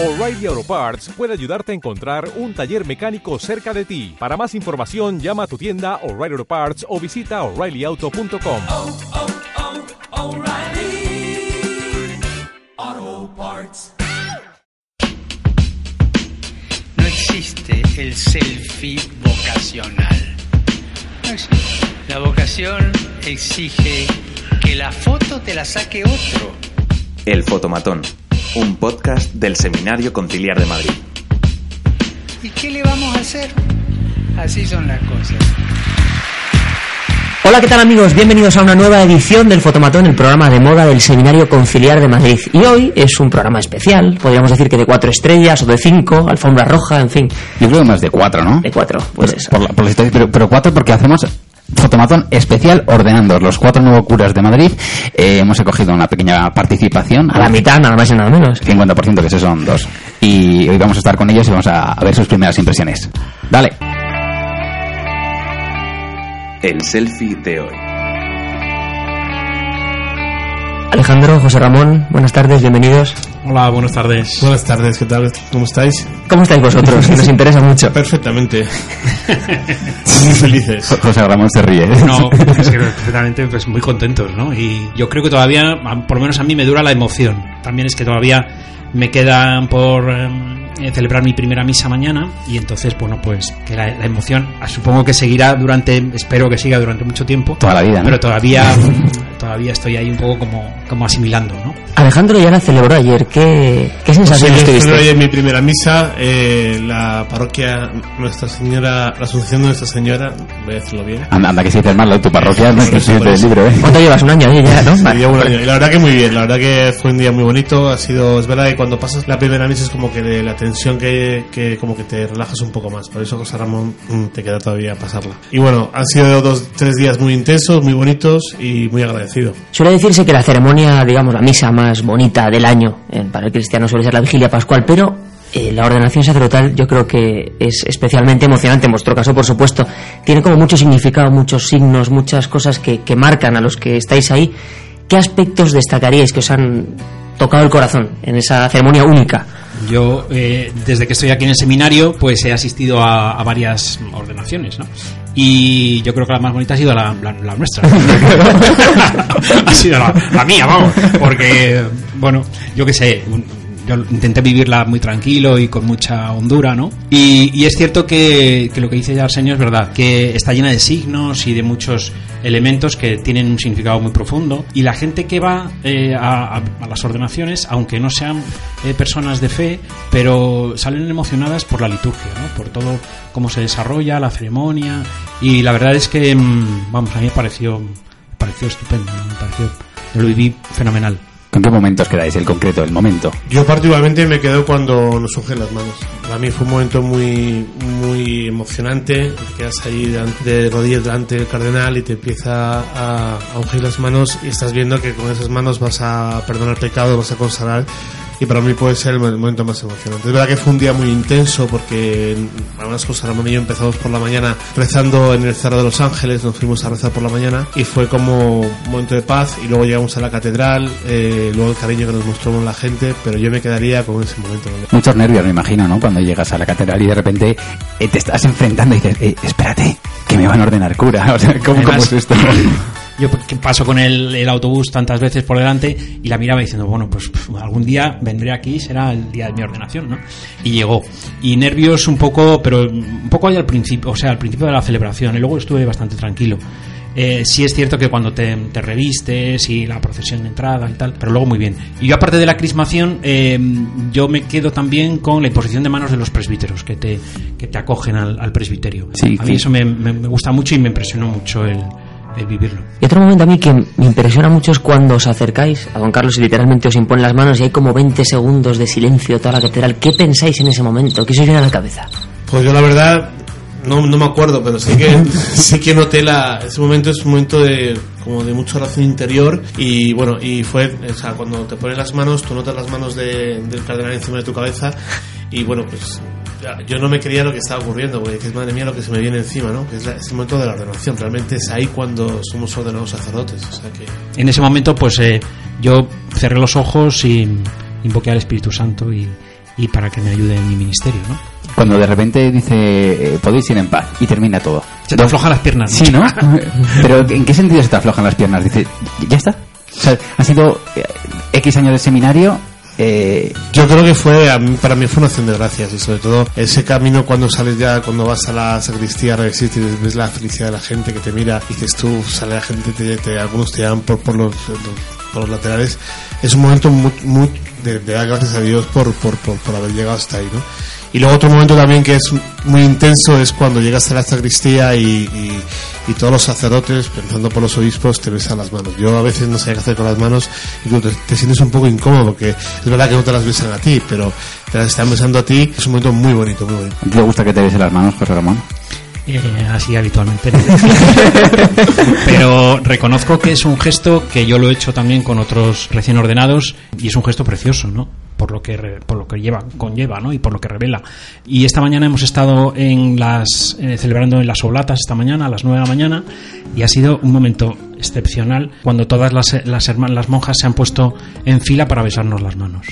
O'Reilly Auto Parts puede ayudarte a encontrar un taller mecánico cerca de ti. Para más información, llama a tu tienda O'Reilly Auto Parts o visita oreillyauto.com. oh, oh, Parts. No existe el selfie vocacional. No existe. La vocación exige que la foto te la saque otro. El Fotomatón, un podcast del Seminario Conciliar de Madrid. ¿Y qué le vamos a hacer? Así son las cosas. Hola, ¿qué tal amigos? Bienvenidos a una nueva edición del Fotomatón, el programa de moda del Seminario Conciliar de Madrid. Y hoy es un programa especial, podríamos decir que de cuatro estrellas o de cinco, alfombra roja, en fin, Yo creo que más de cuatro, ¿no? de cuatro. Pues eso. Por la- por la historia, pero, pero cuatro porque hacemos fotomatón especial ordenando los cuatro nuevos curas de Madrid. Eh, hemos acogido una pequeña participación. A la mitad, nada más y nada menos. 50% que esos son dos. Y hoy vamos a estar con ellos y vamos a, a ver sus primeras impresiones. Dale. El selfie de hoy. Alejandro, José Ramón, buenas tardes, bienvenidos. Hola, buenas tardes. Buenas tardes, ¿qué tal? ¿Cómo estáis? ¿Cómo estáis vosotros? Que nos interesa mucho. Perfectamente. Muy felices. José Ramón se ríe. No, es que perfectamente pues, muy contentos, ¿no? Y yo creo que todavía, por lo menos a mí, me dura la emoción. También es que todavía me quedan por eh, celebrar mi primera misa mañana y entonces, bueno, pues que la, la emoción supongo que seguirá durante, espero que siga durante mucho tiempo. Toda la vida, ¿no? Pero todavía, todavía estoy ahí un poco como, como asimilando, ¿no? Alejandro ya la celebró ayer, ¿qué, qué Sí, sensaciones yo tuviste? ayer mi primera misa, eh, la parroquia Nuestra Señora, la Asunción de Nuestra Señora, voy a decirlo bien. Anda, anda que si dices mal, tu parroquia no es presidente del libro, ¿eh? ¿Cuánto llevas? ¿Un año ahí ya, no? Sí, Vale. llevo un año. Y la verdad que muy bien, la verdad que fue un día muy bonito, ha sido, es verdad que cuando pasas la primera misa es como que de la tensión que, que como que te relajas un poco más, por eso José Ramón mm, te queda todavía pasarla. Y bueno, han sido dos, tres días muy intensos, muy bonitos y muy agradecido. Suele decirse que la ceremonia, digamos, la misa más bonita del año eh, para el cristiano suele ser la vigilia pascual, pero eh, la ordenación sacerdotal yo creo que es especialmente emocionante, en vuestro caso, por supuesto. Tiene como mucho significado, muchos signos, muchas cosas que, que marcan a los que estáis ahí. ¿Qué aspectos destacaríais que os han tocado el corazón en esa ceremonia única? Yo, eh, desde que estoy aquí en el seminario, pues he asistido a, a varias ordenaciones, ¿no? Y yo creo que la más bonita ha sido la, la- la nuestra. ha sido la, la mía, vamos. Porque, bueno, yo qué sé, un- yo intenté vivirla muy tranquilo y con mucha hondura, ¿no? Y, es cierto que, que lo que dice Arsenio es verdad, que está llena de signos y de muchos elementos que tienen un significado muy profundo. Y la gente que va eh, a, las ordenaciones, aunque no sean eh, personas de fe, pero salen emocionadas por la liturgia, ¿no? Por todo cómo se desarrolla la ceremonia. Y la verdad es que, mm, vamos, a mí me pareció, pareció estupendo, me pareció, lo viví fenomenal. ¿Con qué momentos quedáis? El concreto, el momento. Yo particularmente me quedo cuando nos ungen las manos. Para mí fue un momento muy muy emocionante. Te quedas ahí de rodillas delante del cardenal y te empieza a, a ungir las manos y estás viendo que con esas manos vas a perdonar pecados, vas a consagrar. Y para mí puede ser el momento más emocionante. Es verdad que fue un día muy intenso porque además José Ramón y yo empezamos por la mañana rezando en el Cerro de los Ángeles, nos fuimos a rezar por la mañana y fue como un momento de paz y luego llegamos a la catedral, eh, luego el cariño que nos mostró la gente, pero yo me quedaría con ese momento. Muchos nervios, me imagino, ¿no? Cuando llegas a la catedral y de repente eh, te estás enfrentando y dices, eh, espérate, que me van a ordenar cura. O sea, ¿cómo, cómo Además, es esto? Yo paso con el, el autobús tantas veces por delante y la miraba diciendo, bueno, pues algún día vendré aquí será el día de mi ordenación, ¿no? Y llegó. Y nervios un poco, pero un poco ahí al principio, o sea, al principio de la celebración. Y luego estuve bastante tranquilo. Eh, sí es cierto que cuando te, te revistes y la procesión de entrada y tal, pero luego muy bien. Y yo aparte de la crismación, eh, yo me quedo también con la imposición de manos de los presbíteros que te, que te acogen al, al presbiterio. Sí, a mí sí. eso me, me- me gusta mucho y me impresionó mucho el, el vivirlo. Y otro momento a mí que me impresiona mucho es cuando os acercáis a don Carlos y literalmente os imponen las manos y hay como 20 segundos de silencio toda la catedral. ¿Qué pensáis en ese momento? ¿Qué os viene a la cabeza? Pues yo la verdad no, no me acuerdo, pero sí que sí que noté la ese momento es un momento de como de mucha oración interior y bueno y fue o sea cuando te ponen las manos tú notas las manos de- del cardenal encima de tu cabeza y bueno pues yo no me creía lo que estaba ocurriendo porque dices madre mía lo que se me viene encima no que es, la- es el momento de la ordenación realmente es ahí cuando somos ordenados sacerdotes o sea que En ese momento, pues eh, yo cerré los ojos y invoqué al Espíritu Santo y, y para que me ayude en mi ministerio, ¿no? Cuando de repente dice, eh, podéis ir en paz y termina todo. Se te aflojan las piernas. Sí, ¿no? Pero ¿en qué sentido se te aflojan las piernas? Dice, ¿ya está? O sea, ha sido eh, X años de seminario. Eh, Yo creo que fue, a mí- para mí fue una acción de gracias y sobre todo ese camino cuando sales ya, cuando vas a la sacristía a y ves la felicidad de la gente que te mira y dices tú, sale la gente, te, te- algunos te llaman por, por, los, los- por los laterales, es un momento muy, muy de, de dar gracias a Dios por, por, por, por haber llegado hasta ahí, ¿no? Y luego otro momento también que es muy intenso es cuando llegas a la sacristía y, y, y todos los sacerdotes, pensando por los obispos, te besan las manos. Yo a veces no sé qué hacer con las manos y te, te sientes un poco incómodo porque es verdad que no te las besan a ti, pero te las están besando a ti. Es un momento muy bonito, muy bonito. ¿a ti ¿Te gusta que te besen las manos, José Ramón? Eh, así habitualmente. Pero reconozco que es un gesto que yo lo he hecho también con otros recién ordenados y es un gesto precioso, ¿no? Por lo que por lo que lleva conlleva, ¿no? Y por lo que revela. Y esta mañana hemos estado en las eh, celebrando en las oblatas esta mañana a las 9 de la mañana y ha sido un momento excepcional cuando todas las las hermanas las monjas se han puesto en fila para besarnos las manos.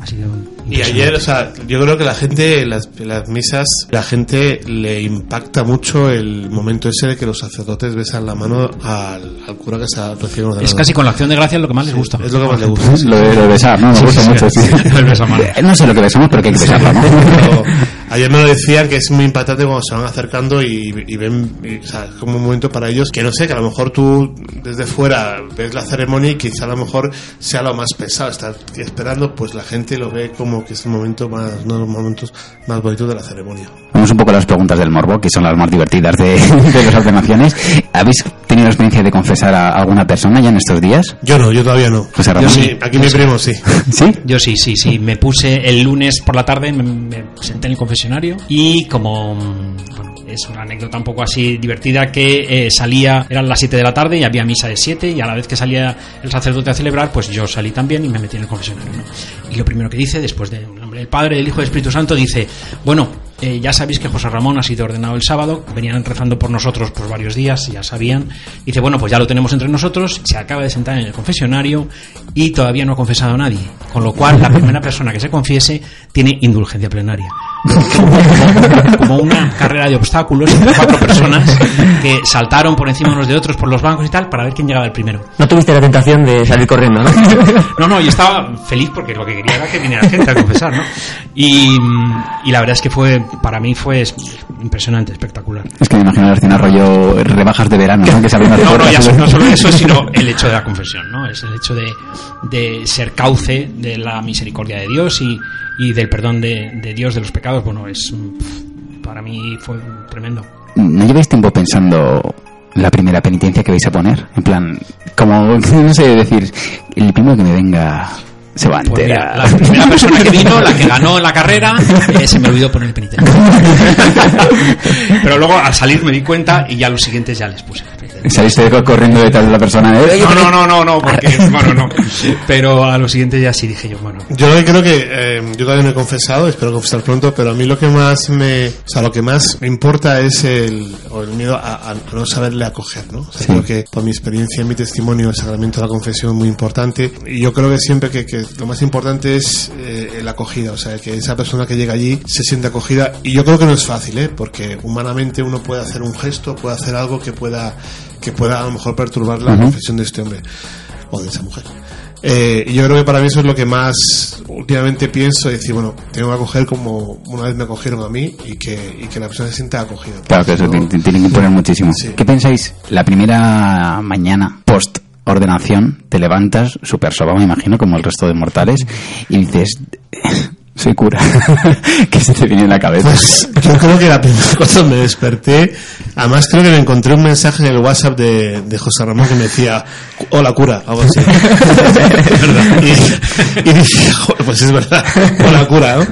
Ha sido Y ayer, o sea, yo creo que la gente, en las, en las misas, la gente le impacta mucho el momento ese de que los sacerdotes besan la mano al, al cura que está recién ordenado. es casi con la acción de gracia lo que más les gusta. Es lo que más le gusta. sí. Lo de, besar, ¿no? Me gusta sí, mucho, sí. sí. El besamanos. No sé lo que besamos, pero que hay que besarlo, ¿no? Ayer me lo decían que es muy impactante cuando se van acercando y, y ven, y, o como un momento para ellos que no sé, que a lo mejor tú desde fuera ves la ceremonia y quizá a lo mejor sea lo más pesado, estar esperando, pues la gente lo ve como que es el momento más, uno de los momentos más bonitos de la ceremonia. Vamos un poco a las preguntas del morbo, que son las más divertidas de, de las ordenaciones. ¿Habéis tenido la experiencia de confesar a alguna persona ya en estos días? Yo no, yo todavía no. José Ramón. Yo sí, aquí mi primo sí. ¿Sí? Yo sí, sí, sí. Me puse el lunes por la tarde, me, me senté en el confesionario y como bueno, es una anécdota un poco así divertida que eh, salía, eran las 7 de la tarde y había misa de 7 y a la vez que salía el sacerdote a celebrar, pues yo salí también y me metí en el confesionario. ¿no? Y lo primero que dice, después del nombre del Padre, del Hijo y del Espíritu Santo, dice, bueno, eh, ya sabéis que José Ramón ha sido ordenado el sábado, venían rezando por nosotros por varios días, ya sabían. Dice, bueno, pues ya lo tenemos entre nosotros, se acaba de sentar en el confesionario y todavía no ha confesado a nadie. Con lo cual, la primera persona que se confiese tiene indulgencia plenaria. Como, una carrera de obstáculos entre cuatro personas saltaron por encima unos de otros por los bancos y tal para ver quién llegaba el primero. No tuviste la tentación de salir corriendo, ¿no? No, no, yo estaba feliz porque lo que quería era que viniera gente a confesar, ¿no? Y, y la verdad es que fue, para mí fue es- impresionante, espectacular. Es que me imagino la escena rollo rebajas de verano, ¿no? Que se abren las No, no, ya no solo eso, sino el hecho de la confesión, ¿no? Es el hecho de, de ser cauce de la misericordia de Dios y, y del perdón de, de Dios de los pecados. Bueno, es para mí fue tremendo. ¿No lleváis tiempo pensando la primera penitencia que vais a poner? En plan, como, no sé, decir, el primero que me venga se va a Pues mira, la primera persona que vino, la que ganó la carrera, eh, se me olvidó poner el penitente. Pero luego al salir me di cuenta y ya los siguientes ya les puse. Saliste corriendo detrás de la persona. ¿eh? No, no, no, no, no, porque, bueno, no. Pero a los siguientes ya sí dije yo, bueno. Yo creo que eh, yo todavía no he confesado, espero confesar pronto, pero a mí lo que más me, o sea, lo que más me importa es el, o el miedo a, a no saberle acoger, ¿no? O sea, Sí. creo que por mi experiencia en mi testimonio el sacramento de la confesión es muy importante y yo creo que siempre que, que lo más importante es eh, la acogida, o sea, que esa persona que llega allí se siente acogida y yo creo que no es fácil, ¿eh? Porque humanamente uno puede hacer un gesto, puede hacer algo que pueda que pueda a lo mejor perturbar la Ujú. confesión de este hombre o de esa mujer. Eh, yo creo que para mí eso es lo que más últimamente pienso, decir, bueno, tengo que acoger como una vez me acogieron a mí y que, y que la persona se sienta acogida. Claro que eso ¿no? te- te tienen que imponer muchísimo. Sí. ¿Qué pensáis? La primera mañana post ordenación te levantas súper sobado, me imagino, como el resto de mortales, y dices, soy cura. ¿Qué se te viene en la cabeza? Pues yo creo que la primera cosa me desperté, además creo que me encontré un mensaje en el WhatsApp de, de José Ramón que me decía, hola cura, algo así. Y, y dije, "Joder, pues es verdad, hola cura, ¿no?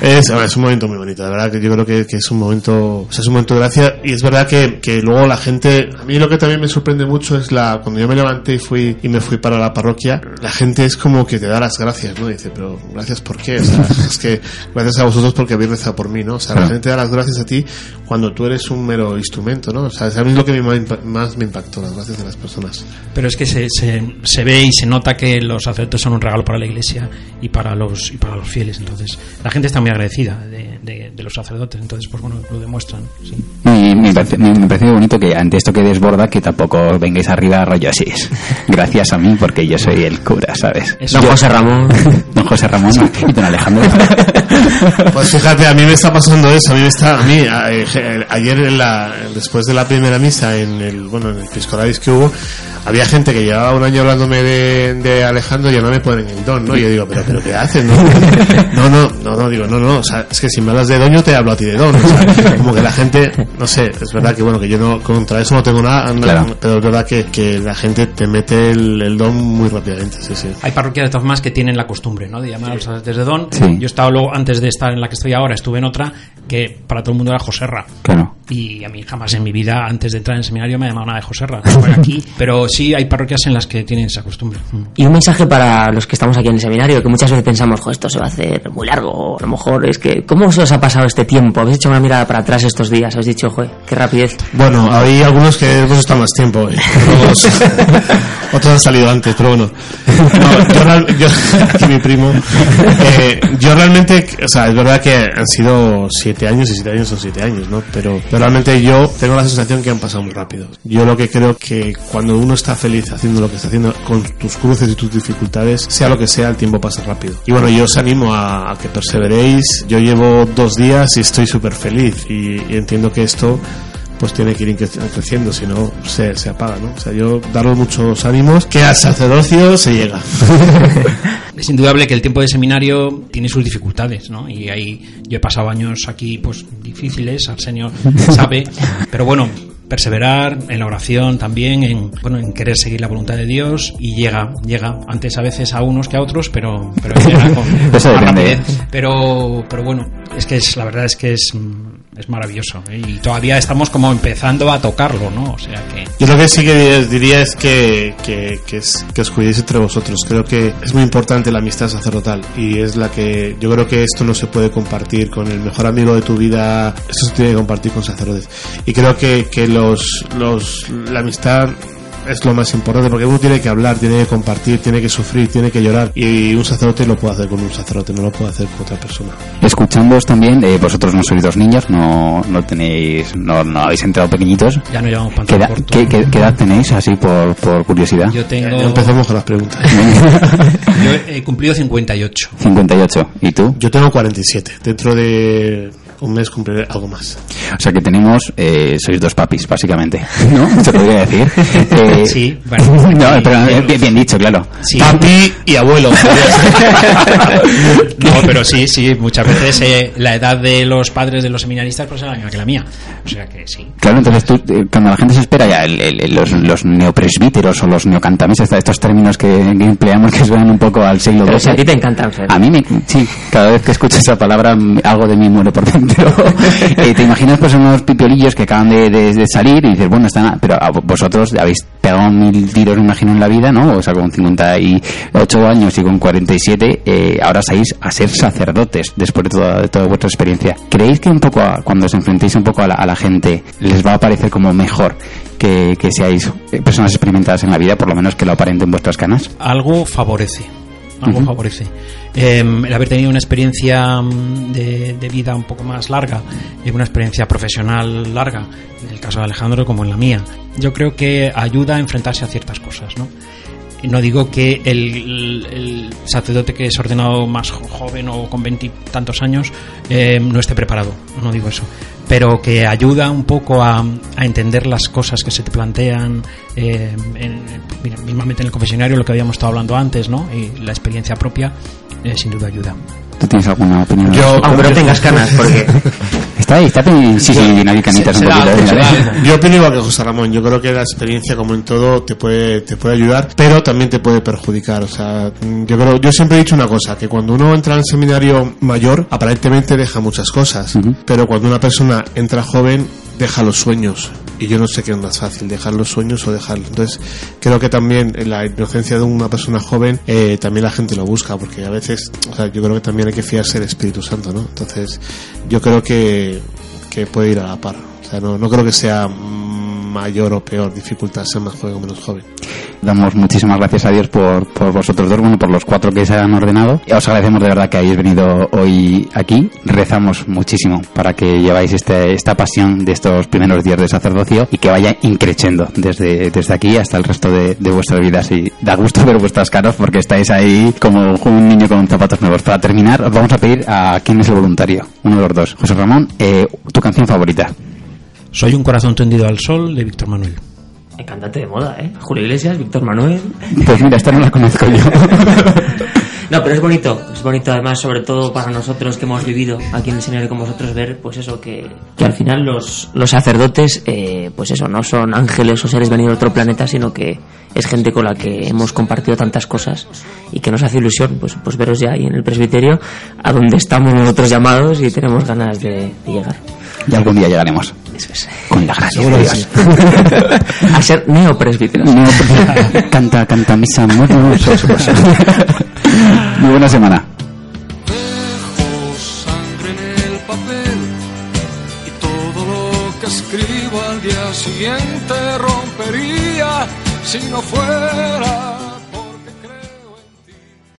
Es, a ver, es un momento muy bonito, la verdad que yo creo que, que es un momento, o sea, es un momento de gracia y es verdad que, que luego la gente, a mí lo que también me sorprende mucho es la, cuando yo me levanté y fui, y me fui para la parroquia, la gente es como que te da las gracias, ¿no? Dice, pero gracias por qué, o sea, es que gracias a vosotros porque habéis rezado por mí, ¿no? O sea, la gente da las gracias a ti cuando tú eres un mero instrumento, ¿no? O sea, a mí es lo que más me impactó, las gracias de las personas. Pero es que se, se, se ve y se nota que los sacerdotes son un regalo para la iglesia y para los y para los fieles. Entonces, la gente está muy agradecida de, de- de los sacerdotes. Entonces, pues bueno, lo demuestran. sí. Y me parece, me, me parece muy bonito que ante esto que desborda, que tampoco vengáis arriba rollo así. es Gracias a mí, porque yo soy el cura, ¿sabes? Eso. Don José Ramón. Don José Ramón y don Alejandro. Pues fíjate, a mí me está pasando eso, a mí me está, a mí, eh, ayer en la, después de la primera misa en el, bueno, en el Piscolaris que hubo, había gente que llevaba un año hablándome de, de Alejandro y ya no me ponen el don, ¿no? Y yo digo, pero, pero ¿qué haces? No, no, no, no, no, digo, no, no, o sea, es que si me hablas de don yo te hablo a ti de don, o sea, como que la gente, no sé, es verdad que bueno, que yo no, contra eso no tengo nada, Claro. pero es verdad que, que la gente te mete el, el don muy rápidamente, sí, sí. Hay parroquias de todas formas que tienen la costumbre, ¿no? De llamar a los sacerdotes de don. Sí. Yo he estado luego, antes de estar en la que estoy ahora, estuve en otra que para todo el mundo era Joserra. Claro. Y a mí jamás en mi vida, antes de entrar en el seminario, me ha llamado nada de Joserra. Aquí. Pero sí hay parroquias en las que tienen esa costumbre. Y un mensaje para los que estamos aquí en el seminario, que muchas veces pensamos, jo, esto se va a hacer muy largo, a lo mejor es que, ¿cómo se os ha pasado este tiempo? ¿Habéis hecho una mirada para atrás estos días? ¿Habéis dicho, joder, qué rapidez? Bueno, hay algunos que hemos estado más tiempo, eh. otros, han salido antes, pero bueno. No, yo, yo- aquí mi primo, eh, yo realmente, o sea, es verdad que han sido siete años y siete años son siete años, ¿no? Pero, pero realmente yo tengo la sensación que han pasado muy rápido. Yo lo que creo que cuando uno está feliz haciendo lo que está haciendo con tus cruces y tus dificultades, sea lo que sea, el tiempo pasa rápido. Y bueno, yo os animo a, a que perseveréis. Yo llevo dos días y estoy súper feliz y- y entiendo que esto pues tiene que ir cre- creciendo, si no se, se apaga, ¿no? O sea, yo daros muchos ánimos, que al sacerdocio se llega. Es indudable que el tiempo de seminario tiene sus dificultades, ¿no? Y ahí yo he pasado años aquí, pues difíciles, Arsenio sabe, pero bueno, perseverar en la oración también, en bueno, en querer seguir la voluntad de Dios y llega, llega antes a veces a unos que a otros, pero pero llega con Eso depende. rapidez. Pero pero bueno, es que es la verdad es que es mm, es maravilloso ¿eh? y todavía estamos como empezando a tocarlo, ¿no? O sea que Yo lo que sí que diría es que, que, es- que os cuidéis entre vosotros. Creo que es muy importante la amistad sacerdotal y es la que yo creo que esto no se puede compartir con el mejor amigo de tu vida. Esto se tiene que compartir con sacerdotes. Y creo que, que los, los, la amistad es lo más importante porque uno tiene que hablar, tiene que compartir, tiene que sufrir, tiene que llorar y un sacerdote lo puede hacer con un sacerdote, no lo puede hacer con otra persona. Escuchándoos también, eh, vosotros no sois dos niños, no, no tenéis, no, no habéis entrado pequeñitos. ya no llevamos ¿Qué pantalón edad, corto. qué, qué- qué edad tenéis, así por, por curiosidad? Yo tengo Ya empezamos con las preguntas. yo he cumplido 58. 58. ¿Y tú? Yo tengo 47. Dentro de un mes cumpliré algo más. O sea que tenemos, eh, sois dos papis, básicamente, ¿no? Se podría decir. Eh, Sí, bueno. No, pero eh, bien, bien dicho, claro. Sí. Papi y abuelo. No, pero sí, sí, muchas veces eh, la edad de los padres de los seminaristas pues es la misma que la mía. O sea que sí. Claro, entonces tú, eh, cuando la gente se espera ya el- el- los, los neopresbíteros o los neocantamesas, estos términos que, que empleamos que suenan un poco al siglo Pero si a ti XII. te encantan, Fer. A mí, me, sí, cada vez que escucho esa palabra, algo de mí muere por dentro. Eh, te imaginas pues unos pipiolillos que acaban de, de- de salir y dices, bueno, están, a- pero a vosotros habéis pegado mil tiros, me imagino, en la vida, ¿no? O sea, con 58 años y con 47, eh, ahora sabéis a ser sacerdotes después de toda, de toda vuestra experiencia. ¿Creéis que un poco, a- cuando os enfrentéis un poco a la, a la gente, les va a parecer como mejor que, que seáis eh, personas experimentadas en la vida, por lo menos que lo aparenten vuestras canas? Algo favorece. Algo favorece. Eh, el haber tenido una experiencia mm, de, de vida un poco más larga una experiencia profesional larga, en el caso de Alejandro como en la mía, yo creo que ayuda a enfrentarse a ciertas cosas, ¿no? No digo que el, el sacerdote que es ordenado más jo- joven o con veintitantos años eh, no esté preparado, no digo eso, pero que ayuda un poco a, a entender las cosas que se te plantean, eh, en- mira, mismamente en el confesionario, lo que habíamos estado hablando antes, ¿no? Y la experiencia propia, eh, sin duda ayuda. ¿Tú tienes alguna opinión? Yo- Aunque no tengas canas, porque Está ahí, está ahí. Sí, sí, Se- un da ¿eh? Yo opino igual que José Ramón. Yo creo que la experiencia, como en todo, te puede, te puede ayudar, pero también te puede perjudicar. O sea, yo creo, yo siempre he dicho una cosa, que cuando uno entra en seminario mayor, aparentemente deja muchas cosas, pero cuando una persona entra joven, deja los sueños. Y yo no sé qué es más fácil, dejar los sueños o dejarlos. Entonces, creo que también la inocencia de una persona joven, eh, también la gente lo busca, porque a veces, o sea, yo creo que también hay que fiarse del Espíritu Santo, ¿no? Entonces, yo creo que, que puede ir a la par. O sea, no, no creo que sea mayor o peor dificultad ser más joven o menos joven. Damos muchísimas gracias a Dios por, por vosotros dos, bueno, por los cuatro que se han ordenado. Y os agradecemos de verdad que hayáis venido hoy aquí. Rezamos muchísimo para que lleváis este, esta pasión de estos primeros días de sacerdocio y que vaya increciendo desde, desde aquí hasta el resto de, de vuestras vidas. Y da gusto ver vuestras caras porque estáis ahí como un niño con zapatos nuevos. Para terminar, os vamos a pedir a quién es el voluntario, uno de los dos. José Ramón, eh, tu canción favorita. Soy un corazón tendido al sol de Víctor Manuel. El cantante de moda, ¿eh? Julio Iglesias, Víctor Manuel. Pues mira, esta no la conozco yo. No, pero es bonito, es bonito además, sobre todo para nosotros que hemos vivido aquí en el seminario con vosotros, ver, pues eso, que, que al final los, los sacerdotes, eh, pues eso, no son ángeles o seres venidos de otro planeta, sino que es gente con la que hemos compartido tantas cosas y que nos hace ilusión, pues, pues veros ya ahí en el presbiterio, a donde estamos nosotros llamados y tenemos ganas de, de llegar. y algún día llegaremos. Eso es. Con la gracia de Dios. a ser neopresbíteros. Canta, canta misa, eso. Muy buena semana. Dejo sangre en el papel y todo lo que escribo al día siguiente rompería si no fuera